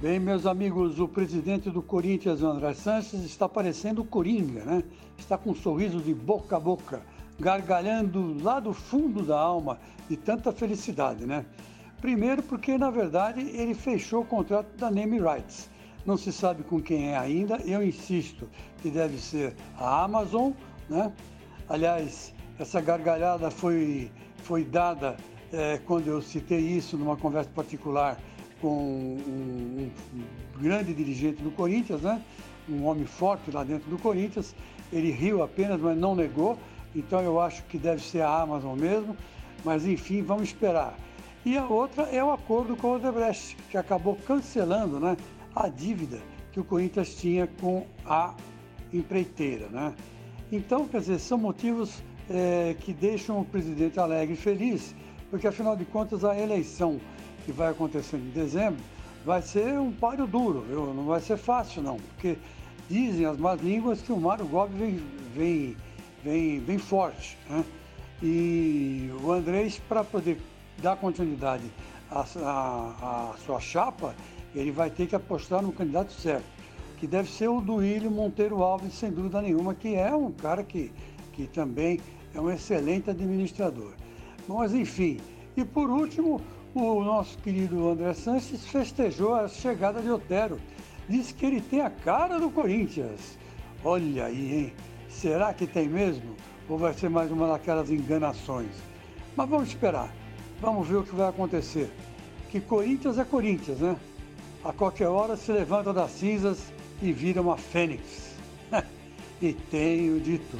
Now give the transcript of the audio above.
Bem, meus amigos, o presidente do Corinthians, André Sanches, está parecendo coringa, né? Está com um sorriso de boca a boca, gargalhando lá do fundo da alma de tanta felicidade, né? Primeiro porque, na verdade, ele fechou o contrato da Name Rights. Não se sabe com quem é ainda, eu insisto que deve ser a Amazon, né? Aliás, essa gargalhada foi, foi dada é, quando eu citei isso numa conversa particular com um, um, grande dirigente do Corinthians, né? um homem forte lá dentro do Corinthians. Ele riu apenas, mas não negou. Então eu acho que deve ser a Amazon mesmo. Mas enfim, vamos esperar. E a outra é o acordo com o Odebrecht, que acabou cancelando né, a dívida que o Corinthians tinha com a empreiteira. Né? Então, quer dizer, são motivos é, que deixam o presidente alegre e feliz, porque afinal de contas a eleição que vai acontecer em dezembro, vai ser um páreo duro, viu? não vai ser fácil não, porque dizem as más línguas que o Mário Gobi vem, vem, vem, vem forte. Né? E o Andrés, para poder dar continuidade à, à, à, sua chapa, ele vai ter que apostar no candidato certo, que deve ser o Duílio Monteiro Alves, sem dúvida nenhuma, que é um cara que, que também é um excelente administrador. Mas enfim, e por último, o nosso querido André Sanches festejou a chegada de Otero. Disse que ele tem a cara do Corinthians. Olha aí, hein? Será que tem mesmo? Ou vai ser mais uma daquelas enganações? Mas vamos esperar. Vamos ver o que vai acontecer. Que Corinthians é Corinthians, né? A qualquer hora se levanta das cinzas e vira uma fênix. e tenho dito.